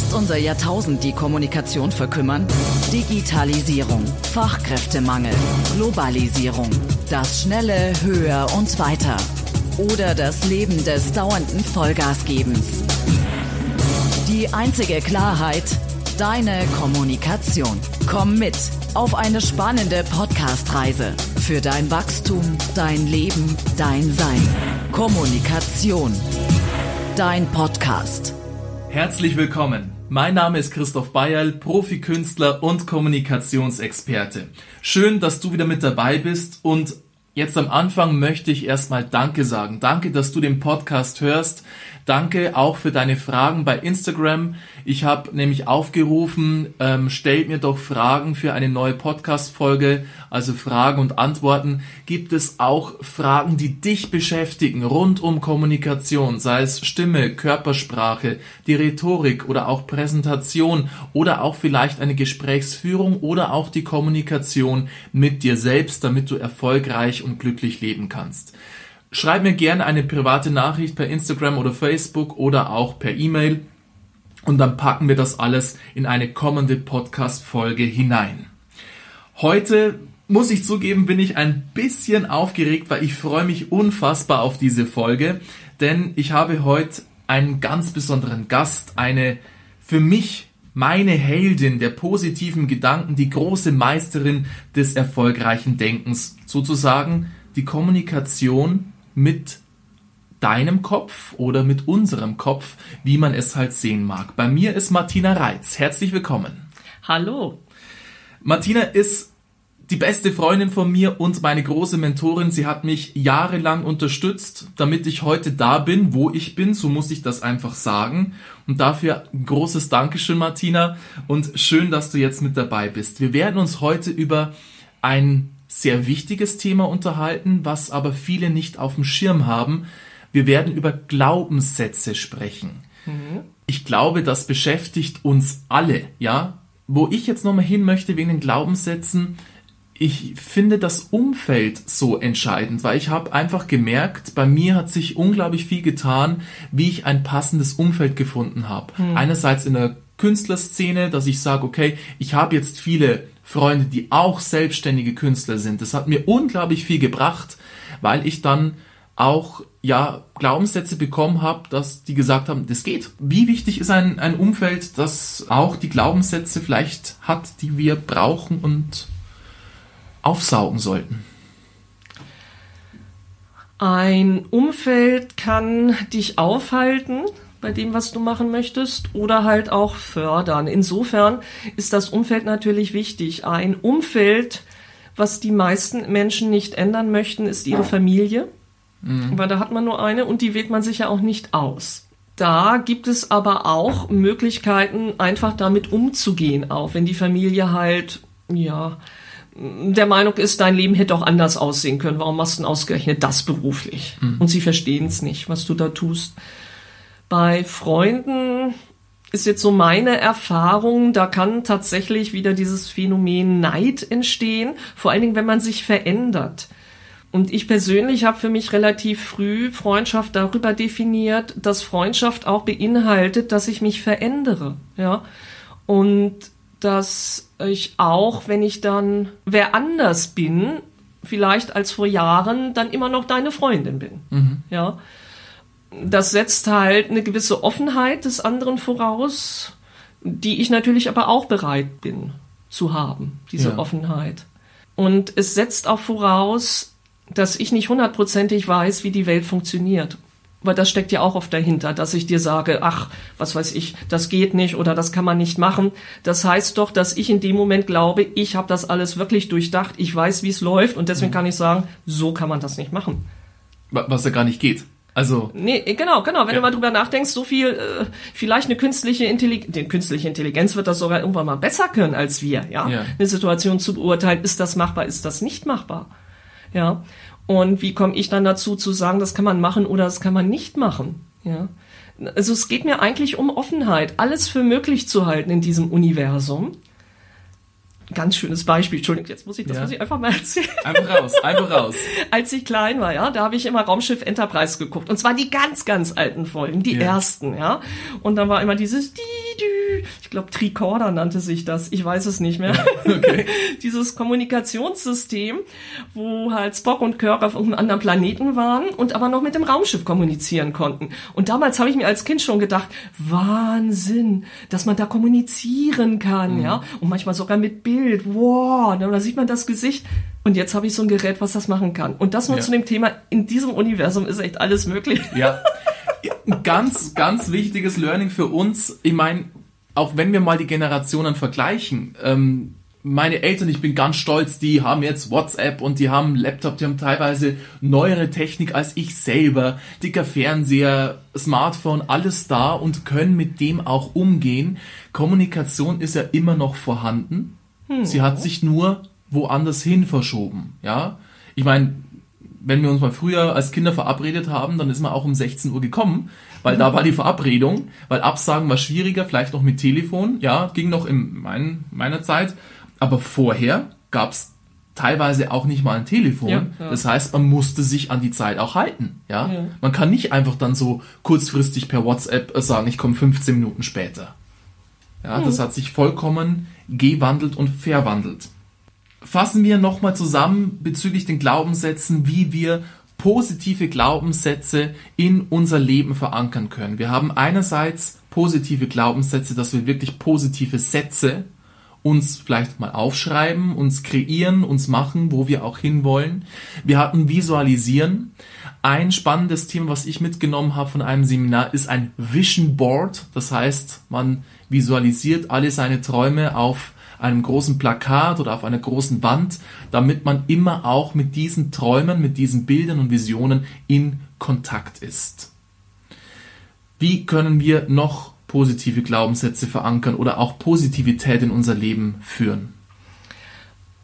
Lässt unser Jahrtausend die Kommunikation verkümmern? Digitalisierung, Fachkräftemangel, Globalisierung, das schnelle Höher und Weiter oder das Leben des dauernden Vollgasgebens. Die einzige Klarheit, deine Kommunikation. Komm mit auf eine spannende Podcast-Reise für dein Wachstum, dein Leben, dein Sein. Kommunikation. Dein Podcast. Herzlich willkommen. Mein Name ist Christoph Bayerl, Profikünstler und Kommunikationsexperte. Schön, dass du wieder mit dabei bist und jetzt am Anfang möchte ich erstmal Danke sagen. Danke, dass du den Podcast hörst. Danke auch für deine Fragen bei Instagram. Ich habe nämlich aufgerufen, ähm, stellt mir doch Fragen für eine neue Podcast-Folge, also Fragen und Antworten. Gibt es auch Fragen, die dich beschäftigen, rund um Kommunikation, sei es Stimme, Körpersprache, die Rhetorik oder auch Präsentation oder auch vielleicht eine Gesprächsführung oder auch die Kommunikation mit dir selbst, damit du erfolgreich und glücklich leben kannst. Schreib mir gerne eine private Nachricht per Instagram oder Facebook oder auch per E-Mail und dann packen wir das alles in eine kommende Podcast-Folge hinein. Heute muss ich zugeben, bin ich ein bisschen aufgeregt, weil ich freue mich unfassbar auf diese Folge, denn ich habe heute einen ganz besonderen Gast, eine für mich meine Heldin der positiven Gedanken, die große Meisterin des erfolgreichen Denkens, sozusagen die Kommunikation mit deinem Kopf oder mit unserem Kopf, wie man es halt sehen mag. Bei mir ist Martina Reitz. Herzlich willkommen. Hallo. Martina ist die beste Freundin von mir und meine große Mentorin. Sie hat mich jahrelang unterstützt, damit ich heute da bin, wo ich bin. So muss ich das einfach sagen. Und dafür ein großes Dankeschön, Martina. Und schön, dass du jetzt mit dabei bist. Wir werden uns heute über ein sehr wichtiges Thema unterhalten, was aber viele nicht auf dem Schirm haben. Wir werden über Glaubenssätze sprechen. Mhm. Ich glaube, das beschäftigt uns alle, ja. Wo ich jetzt nochmal hin möchte wegen den Glaubenssätzen, ich finde das Umfeld so entscheidend, weil ich habe einfach gemerkt, bei mir hat sich unglaublich viel getan, wie ich ein passendes Umfeld gefunden habe. Mhm. Einerseits in der Künstlerszene, dass ich sage, okay, ich habe jetzt viele Freunde, die auch selbstständige Künstler sind. Das hat mir unglaublich viel gebracht, weil ich dann auch ja Glaubenssätze bekommen habe, dass die gesagt haben, das geht. Wie wichtig ist ein, ein Umfeld, das auch die Glaubenssätze vielleicht hat, die wir brauchen und aufsaugen sollten? Ein Umfeld kann dich aufhalten, bei dem, was du machen möchtest, oder halt auch fördern. Insofern ist das Umfeld natürlich wichtig. Ein Umfeld, was die meisten Menschen nicht ändern möchten, ist ihre Familie. Mhm. Weil da hat man nur eine und die wählt man sich ja auch nicht aus. Da gibt es aber auch Möglichkeiten, einfach damit umzugehen, auch wenn die Familie halt, ja, der Meinung ist, dein Leben hätte auch anders aussehen können. Warum machst du denn ausgerechnet das beruflich? Mhm. Und sie verstehen es nicht, was du da tust. Bei Freunden ist jetzt so meine Erfahrung, da kann tatsächlich wieder dieses Phänomen Neid entstehen, vor allen Dingen, wenn man sich verändert. Und ich persönlich habe für mich relativ früh Freundschaft darüber definiert, dass Freundschaft auch beinhaltet, dass ich mich verändere, ja. Und dass ich auch, wenn ich dann wer anders bin, vielleicht als vor Jahren, dann immer noch deine Freundin bin, mhm. ja das setzt halt eine gewisse Offenheit des anderen voraus, die ich natürlich aber auch bereit bin zu haben, diese ja. Offenheit. Und es setzt auch voraus, dass ich nicht hundertprozentig weiß, wie die Welt funktioniert. Weil das steckt ja auch oft dahinter, dass ich dir sage, ach, was weiß ich, das geht nicht oder das kann man nicht machen. Das heißt doch, dass ich in dem Moment glaube, ich habe das alles wirklich durchdacht, ich weiß, wie es läuft und deswegen mhm. kann ich sagen, so kann man das nicht machen. Was ja gar nicht geht. Also. Nee, genau, genau. Wenn ja. du mal drüber nachdenkst, so viel, äh, vielleicht eine künstliche Intelligenz, die künstliche Intelligenz wird das sogar irgendwann mal besser können als wir, ja? ja. Eine Situation zu beurteilen, ist das machbar, ist das nicht machbar? Ja. Und wie komme ich dann dazu zu sagen, das kann man machen oder das kann man nicht machen? Ja. Also es geht mir eigentlich um Offenheit, alles für möglich zu halten in diesem Universum ganz schönes Beispiel. Entschuldigung, jetzt muss ich das ja. muss ich einfach mal erzählen. Einfach raus, einfach raus. Als ich klein war, ja, da habe ich immer Raumschiff Enterprise geguckt. Und zwar die ganz, ganz alten Folgen, die ja. ersten, ja. Und dann war immer dieses die, ich glaube Tricorder nannte sich das, ich weiß es nicht mehr. Okay. Dieses Kommunikationssystem, wo halt Spock und Kirk auf einem anderen Planeten waren und aber noch mit dem Raumschiff kommunizieren konnten. Und damals habe ich mir als Kind schon gedacht, Wahnsinn, dass man da kommunizieren kann, mhm. ja, und manchmal sogar mit Bild. Wow, da sieht man das Gesicht. Und jetzt habe ich so ein Gerät, was das machen kann. Und das nur ja. zu dem Thema, in diesem Universum ist echt alles möglich. Ja. Ein ganz, ganz wichtiges Learning für uns. Ich meine, auch wenn wir mal die Generationen vergleichen, ähm, meine Eltern, ich bin ganz stolz, die haben jetzt WhatsApp und die haben Laptop, die haben teilweise neuere Technik als ich selber, dicker Fernseher, Smartphone, alles da und können mit dem auch umgehen. Kommunikation ist ja immer noch vorhanden. Hm. Sie hat sich nur woanders hin verschoben. Ja, ich meine, wenn wir uns mal früher als Kinder verabredet haben, dann ist man auch um 16 Uhr gekommen, weil da war die Verabredung, weil Absagen war schwieriger, vielleicht noch mit Telefon, ja, ging noch in mein, meiner Zeit, aber vorher gab's teilweise auch nicht mal ein Telefon. Ja, ja. Das heißt, man musste sich an die Zeit auch halten. Ja? ja? Man kann nicht einfach dann so kurzfristig per WhatsApp sagen, ich komme 15 Minuten später. Ja, mhm. das hat sich vollkommen gewandelt und verwandelt fassen wir nochmal zusammen bezüglich den Glaubenssätzen, wie wir positive Glaubenssätze in unser Leben verankern können. Wir haben einerseits positive Glaubenssätze, dass wir wirklich positive Sätze uns vielleicht mal aufschreiben, uns kreieren, uns machen, wo wir auch hinwollen. Wir hatten Visualisieren. Ein spannendes Thema, was ich mitgenommen habe von einem Seminar, ist ein Vision Board. Das heißt, man visualisiert alle seine Träume auf einem großen Plakat oder auf einer großen Wand, damit man immer auch mit diesen Träumen, mit diesen Bildern und Visionen in Kontakt ist. Wie können wir noch positive Glaubenssätze verankern oder auch Positivität in unser Leben führen?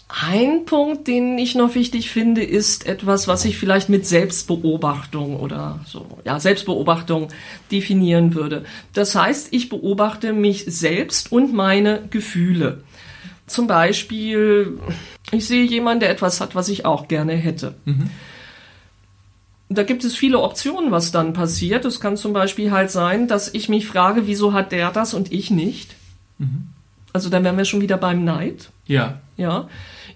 Ein Punkt, den ich noch wichtig finde, ist etwas, was ich vielleicht mit Selbstbeobachtung oder so, ja, Selbstbeobachtung definieren würde. Das heißt, ich beobachte mich selbst und meine Gefühle. Zum Beispiel, ich sehe jemanden, der etwas hat, was ich auch gerne hätte. Mhm. Da gibt es viele Optionen, was dann passiert. Es kann zum Beispiel halt sein, dass ich mich frage, wieso hat der das und ich nicht? Mhm. Also dann wären wir schon wieder beim Neid. Ja. Ja.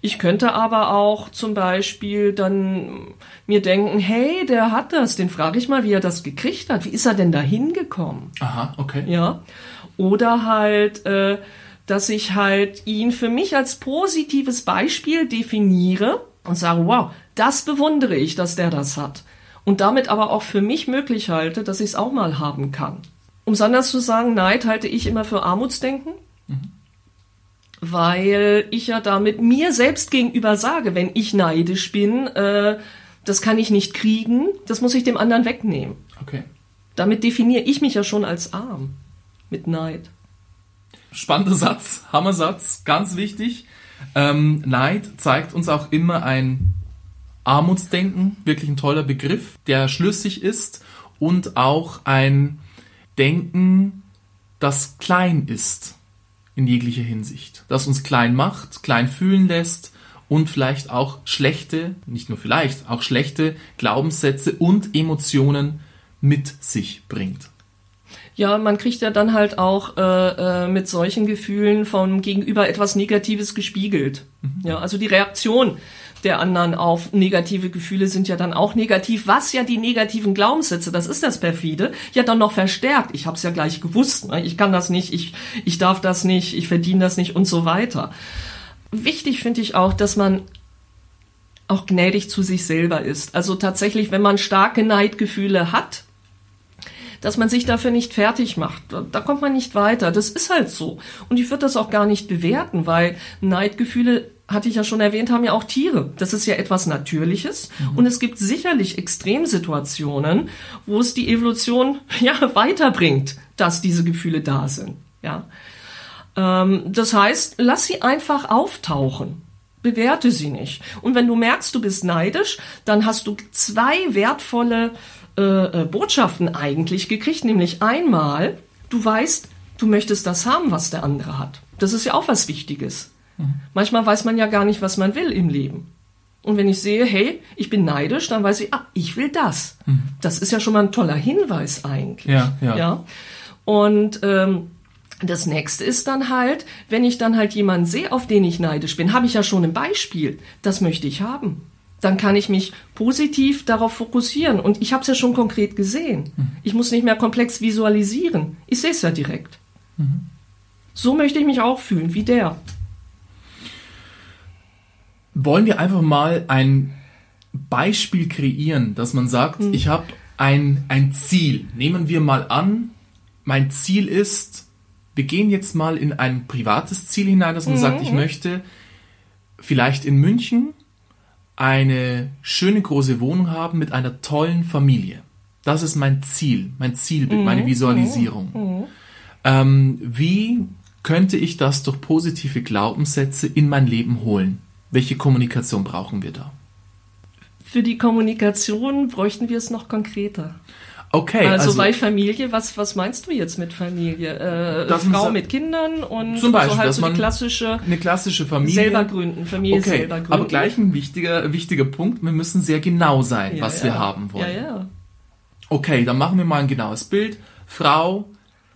Ich könnte aber auch zum Beispiel dann mir denken, hey, der hat das, den frage ich mal, wie er das gekriegt hat. Wie ist er denn da hingekommen? Aha, okay. Ja. Oder halt, äh, dass ich halt ihn für mich als positives Beispiel definiere und sage, wow, das bewundere ich, dass der das hat. Und damit aber auch für mich möglich halte, dass ich es auch mal haben kann. Um es anders zu sagen, Neid halte ich immer für Armutsdenken, mhm. weil ich ja damit mir selbst gegenüber sage, wenn ich neidisch bin, äh, das kann ich nicht kriegen, das muss ich dem anderen wegnehmen. Okay. Damit definiere ich mich ja schon als arm mit Neid. Spannender Satz, Hammersatz, ganz wichtig. Ähm, Neid zeigt uns auch immer ein Armutsdenken, wirklich ein toller Begriff, der schlüssig ist und auch ein Denken, das klein ist in jeglicher Hinsicht, das uns klein macht, klein fühlen lässt und vielleicht auch schlechte, nicht nur vielleicht, auch schlechte Glaubenssätze und Emotionen mit sich bringt. Ja, man kriegt ja dann halt auch äh, äh, mit solchen Gefühlen vom Gegenüber etwas Negatives gespiegelt. Mhm. Ja, also die Reaktion der anderen auf negative Gefühle sind ja dann auch negativ, was ja die negativen Glaubenssätze, das ist das perfide, ja dann noch verstärkt. Ich habe es ja gleich gewusst, ne? ich kann das nicht, ich ich darf das nicht, ich verdiene das nicht und so weiter. Wichtig finde ich auch, dass man auch gnädig zu sich selber ist. Also tatsächlich, wenn man starke Neidgefühle hat, dass man sich dafür nicht fertig macht. Da kommt man nicht weiter. Das ist halt so. Und ich würde das auch gar nicht bewerten, weil Neidgefühle hatte ich ja schon erwähnt, haben ja auch Tiere. Das ist ja etwas Natürliches. Mhm. Und es gibt sicherlich Extremsituationen, wo es die Evolution ja weiterbringt, dass diese Gefühle da sind. Ja. Ähm, das heißt, lass sie einfach auftauchen. Bewerte sie nicht. Und wenn du merkst, du bist neidisch, dann hast du zwei wertvolle äh, äh, Botschaften eigentlich gekriegt, nämlich einmal, du weißt, du möchtest das haben, was der andere hat. Das ist ja auch was Wichtiges. Mhm. Manchmal weiß man ja gar nicht, was man will im Leben. Und wenn ich sehe, hey, ich bin neidisch, dann weiß ich, ah, ich will das. Mhm. Das ist ja schon mal ein toller Hinweis eigentlich. Ja, ja. ja? Und ähm, Das nächste ist dann halt, wenn ich dann halt jemanden sehe, auf den ich neidisch bin, habe ich ja schon ein Beispiel. Das möchte ich haben. Dann kann ich mich positiv darauf fokussieren. Und ich habe es ja schon konkret gesehen. Ich muss nicht mehr komplex visualisieren. Ich sehe es ja direkt. So möchte ich mich auch fühlen, wie der. Wollen wir einfach mal ein Beispiel kreieren, dass man sagt, ich habe ein, ein Ziel. Nehmen wir mal an, mein Ziel ist, wir gehen jetzt mal in ein privates Ziel hinein, dass man sagt, ich möchte vielleicht in München eine schöne große Wohnung haben mit einer tollen Familie. Das ist mein Ziel, mein Zielbild, meine Visualisierung. Ähm, wie könnte ich das durch positive Glaubenssätze in mein Leben holen? Welche Kommunikation brauchen wir da? Für die Kommunikation bräuchten wir es noch konkreter. Okay, Also, bei Familie, was, was meinst du jetzt mit Familie? Äh, man Frau sa- mit Kindern und Zum Beispiel, so halt so die man klassische eine klassische Familie. selber gründen, Familie Okay, selber gründen. aber gleich ein wichtiger, wichtiger Punkt, wir müssen sehr genau sein, Ja, was ja. wir haben wollen. Ja, ja. Okay, dann machen wir mal ein genaues Bild. Frau,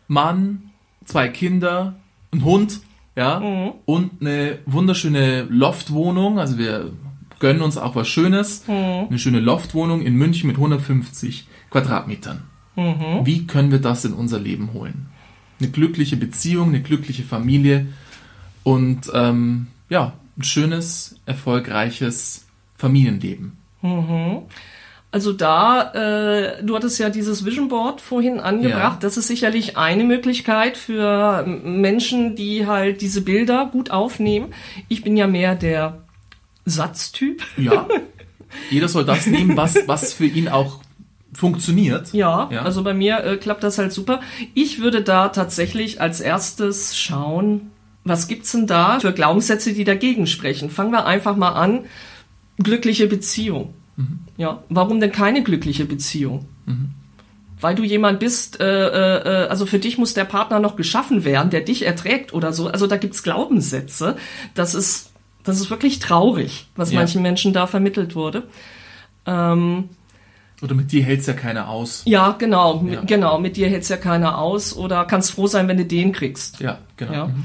Mann, zwei Kinder, ein Hund, ja, Mhm. und eine wunderschöne Loftwohnung. Also wir gönnen uns auch was Schönes. Mhm. Eine schöne Loftwohnung in München mit 150 Quadratmetern. Mhm. Wie können wir das in unser Leben holen? Eine glückliche Beziehung, eine glückliche Familie und ähm, ja, ein schönes, erfolgreiches Familienleben. Also da, äh, du hattest ja dieses Vision Board vorhin angebracht. Ja. Das ist sicherlich eine Möglichkeit für Menschen, die halt diese Bilder gut aufnehmen. Ich bin ja mehr der Satztyp. Ja, jeder soll das nehmen, was, was für ihn auch funktioniert. Ja, Ja. also bei mir äh, klappt das halt super. Ich würde da tatsächlich als erstes schauen, was gibt's denn da für Glaubenssätze, die dagegen sprechen. Fangen wir einfach mal an. Glückliche Beziehung. Ja, warum denn keine glückliche Beziehung? Weil du jemand bist, äh, äh, äh, also für dich muss der Partner noch geschaffen werden, der dich erträgt oder so. Also da gibt's Glaubenssätze. Das ist, das ist wirklich traurig, was Ja. manchen Menschen da vermittelt wurde. Ähm, Oder mit dir hält's ja keiner aus. ja, genau, Ja. mit, genau. Mit dir hält's ja keiner aus oder kannst froh sein, wenn du den kriegst. Ja, genau. Ja. Mhm.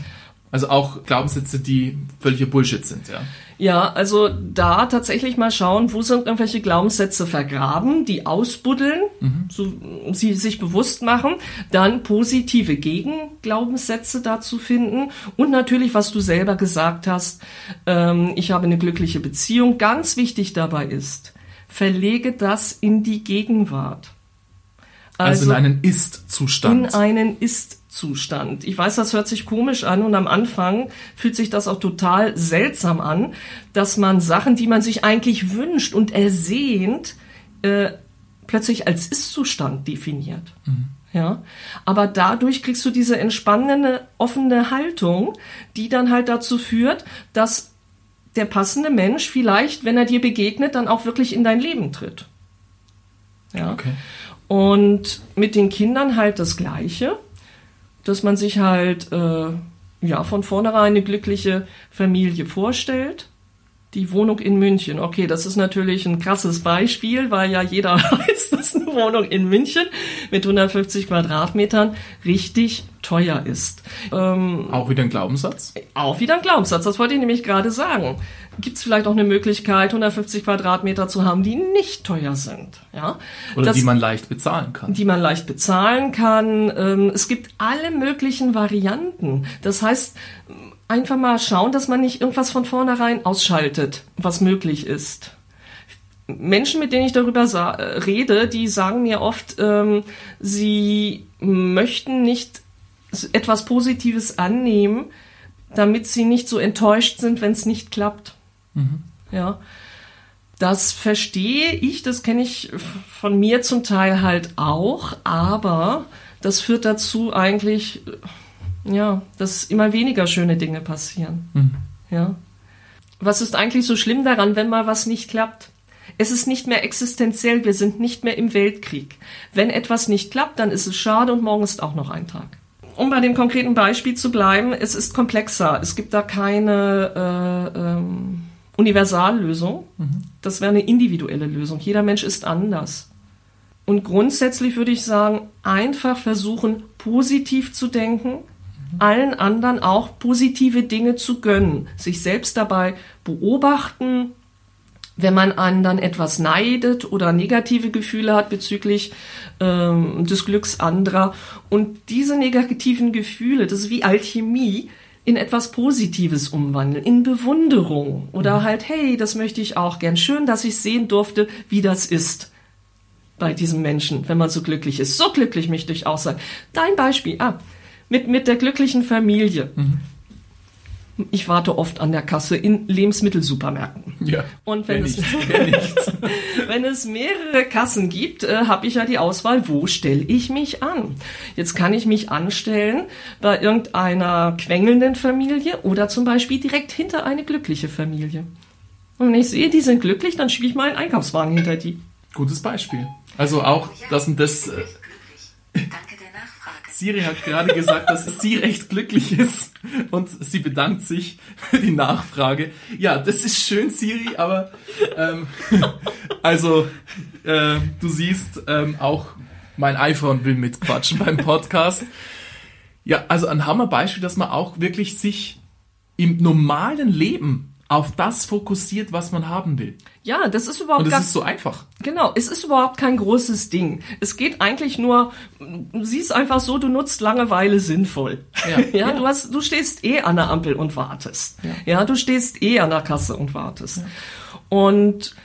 Also auch Glaubenssätze, die völliger Bullshit sind, ja. Ja, also da tatsächlich mal schauen, wo sind irgendwelche Glaubenssätze vergraben, die ausbuddeln, so sie sich bewusst machen, dann positive Gegenglaubenssätze dazu finden und natürlich, was du selber gesagt hast, ähm, ich habe eine glückliche Beziehung. Ganz wichtig dabei ist, verlege das in die Gegenwart. Also, in einen Ist-Zustand. in einen Ist-Zustand. Ich weiß, das hört sich komisch an und am Anfang fühlt sich das auch total seltsam an, dass man Sachen, die man sich eigentlich wünscht und ersehnt, äh, plötzlich als Ist-Zustand definiert. Ja, aber dadurch kriegst du diese entspannende, offene Haltung, die dann halt dazu führt, dass der passende Mensch vielleicht, wenn er dir begegnet, dann auch wirklich in dein Leben tritt. Ja. okay. Und mit den Kindern halt das Gleiche, dass man sich halt äh, ja von vornherein eine glückliche Familie vorstellt. Die Wohnung in München. Okay, das ist natürlich ein krasses Beispiel, weil ja jeder weiß, dass eine Wohnung in München mit 150 Quadratmetern richtig teuer ist. Ähm, Auch wieder ein Glaubenssatz. auch wieder ein Glaubenssatz, das wollte ich nämlich gerade sagen. Gibt es vielleicht auch eine Möglichkeit, 150 Quadratmeter zu haben, die nicht teuer sind? Ja? Oder Das- die man leicht bezahlen kann. die man leicht bezahlen kann. Ähm, es gibt alle möglichen Varianten. Das heißt, einfach mal schauen, dass man nicht irgendwas von vornherein ausschaltet, was möglich ist. Menschen, mit denen ich darüber äh, rede, die sagen mir oft, ähm, sie möchten nicht etwas Positives annehmen, damit sie nicht so enttäuscht sind, wenn es nicht klappt. Ja. Das verstehe ich, das kenne ich von mir zum Teil halt auch, aber das führt dazu eigentlich, äh, ja, dass immer weniger schöne Dinge passieren. Ja. Was ist eigentlich so schlimm daran, wenn mal was nicht klappt? Es ist nicht mehr existenziell, wir sind nicht mehr im Weltkrieg. Wenn etwas nicht klappt, dann ist es schade und morgen ist auch noch ein Tag. Um bei dem konkreten Beispiel zu bleiben, es ist komplexer. Es gibt da keine äh, ähm, Universallösung. Das wäre eine individuelle Lösung. Jeder Mensch ist anders. Und grundsätzlich würde ich sagen, einfach versuchen, positiv zu denken, allen anderen auch positive Dinge zu gönnen, sich selbst dabei beobachten, wenn man anderen etwas neidet oder negative Gefühle hat bezüglich ähm, des Glücks anderer. Und diese negativen Gefühle, das ist wie Alchemie, in etwas Positives umwandeln, in Bewunderung oder mhm. halt, hey, das möchte ich auch gern. Schön, dass ich sehen durfte, wie das ist bei diesem Menschen, wenn man so glücklich ist. So glücklich möchte ich auch sein. Dein Beispiel, ah, mit, mit der glücklichen Familie. Mhm ich warte oft an der Kasse in Lebensmittelsupermärkten. Ja. Und wenn, es, wenn es mehrere Kassen gibt, äh, habe ich ja die Auswahl, wo stelle ich mich an? Jetzt kann ich mich anstellen bei irgendeiner quengelnden Familie oder zum Beispiel direkt hinter eine glückliche Familie. Und wenn ich sehe, die sind glücklich, dann schiebe ich meinen Einkaufswagen hinter die. Gutes Beispiel. Also auch, dass das. Äh, Siri hat gerade gesagt, dass sie recht glücklich ist und sie bedankt sich für die Nachfrage. Ja, das ist schön, Siri, aber ähm, also äh, du siehst ähm, auch mein iPhone will mitquatschen beim Podcast. Ja, also ein Hammerbeispiel, dass man auch wirklich sich im normalen Leben auf das fokussiert, was man haben will. Ja, das ist überhaupt Und es ist so einfach. Genau, es ist überhaupt kein großes Ding. Es geht eigentlich nur, siehst einfach so, du nutzt Langeweile sinnvoll. Ja, ja, ja. du hast, du stehst eh an der Ampel und wartest. Ja, ja du stehst eh an der Kasse und wartest. Ja. Und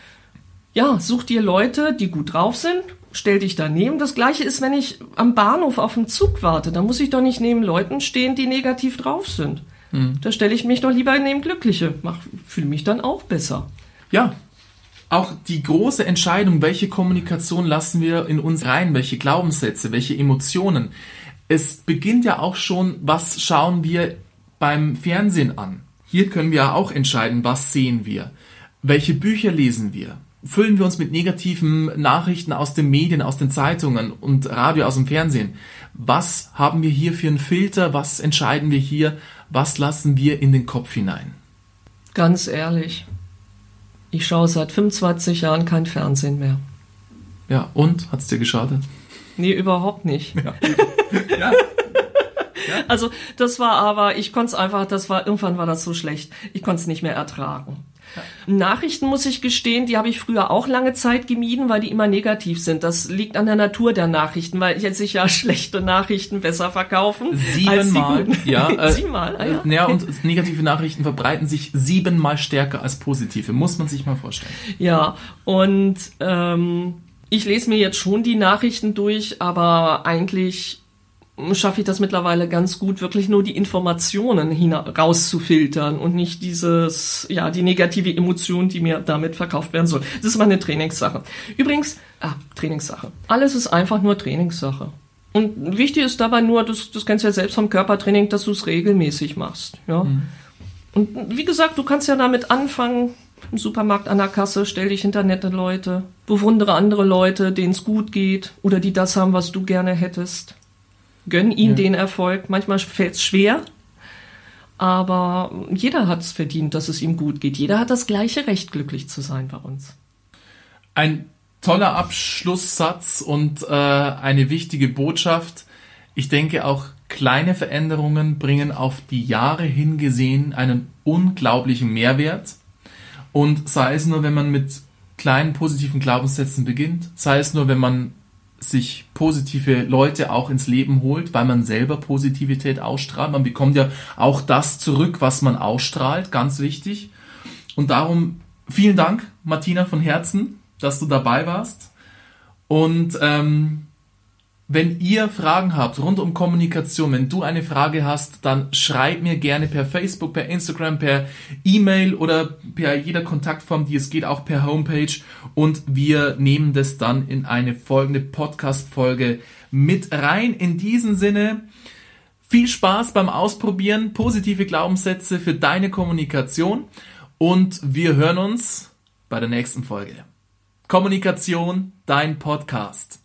ja, such dir Leute, die gut drauf sind, stell dich daneben. Das gleiche ist, wenn ich am Bahnhof auf den Zug warte, dann muss ich doch nicht neben Leuten stehen, die negativ drauf sind. Hm. Da stelle ich mich doch lieber neben Glückliche. Fühle mich dann auch besser. Ja. Auch die große Entscheidung, welche Kommunikation lassen wir in uns rein, welche Glaubenssätze, welche Emotionen. Es beginnt ja auch schon, was schauen wir beim Fernsehen an. Hier können wir ja auch entscheiden, was sehen wir, welche Bücher lesen wir, füllen wir uns mit negativen Nachrichten aus den Medien, aus den Zeitungen und Radio aus dem Fernsehen. Was haben wir hier für einen Filter? Was entscheiden wir hier? Was lassen wir in den Kopf hinein? Ganz ehrlich, ich schaue seit 25 Jahren kein Fernsehen mehr. Ja, und? Hat es dir geschadet? Nee, überhaupt nicht. Ja. ja. Also das war aber, ich konnte es einfach, das war, irgendwann war das so schlecht. Ich konnte es nicht mehr ertragen. Nachrichten muss ich gestehen, die habe ich früher auch lange Zeit gemieden, weil die immer negativ sind. Das liegt an der Natur der Nachrichten, weil jetzt sich ja schlechte Nachrichten besser verkaufen. Siebenmal, ja. Äh, siebenmal, ah, ja. ja. und negative Nachrichten verbreiten sich siebenmal stärker als positive, muss man sich mal vorstellen. Ja, und ähm, ich lese mir jetzt schon die Nachrichten durch, aber eigentlich schaffe ich das mittlerweile ganz gut, wirklich nur die Informationen rauszufiltern und nicht dieses, ja, die negative Emotion, die mir damit verkauft werden soll. Das ist meine Trainingssache. Übrigens, ah, Trainingssache. Alles ist einfach nur Trainingssache. Und wichtig ist dabei nur, das, das kennst du ja selbst vom Körpertraining, dass du es regelmäßig machst. Ja. Mhm. Und wie gesagt, du kannst ja damit anfangen, im Supermarkt an der Kasse, stell dich hinter nette Leute, bewundere andere Leute, denen es gut geht oder die das haben, was du gerne hättest gönn ihm ja. den Erfolg. Manchmal fällt es schwer, aber jeder hat es verdient, dass es ihm gut geht. Jeder hat das gleiche Recht, glücklich zu sein bei uns. Ein toller Abschlusssatz und äh, eine wichtige Botschaft. Ich denke auch kleine Veränderungen bringen auf die Jahre hingesehen einen unglaublichen Mehrwert. Und sei es nur, wenn man mit kleinen positiven Glaubenssätzen beginnt, sei es nur, wenn man sich positive Leute auch ins Leben holt, weil man selber Positivität ausstrahlt. Man bekommt ja auch das zurück, was man ausstrahlt, ganz wichtig. Und darum vielen Dank, Martina von Herzen, dass du dabei warst. Und ähm, wenn ihr Fragen habt rund um Kommunikation, wenn du eine Frage hast, dann schreib mir gerne per Facebook, per Instagram, per E-Mail oder per jeder Kontaktform, die es geht, auch per Homepage. Und wir nehmen das dann in eine folgende Podcast-Folge mit rein. In diesem Sinne, viel Spaß beim Ausprobieren, positive Glaubenssätze für deine Kommunikation und wir hören uns bei der nächsten Folge. Kommunikation, dein Podcast.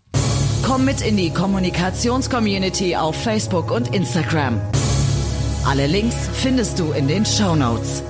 Komm mit in die Kommunikationscommunity auf Facebook und Instagram. Alle Links findest du in den Show Notes.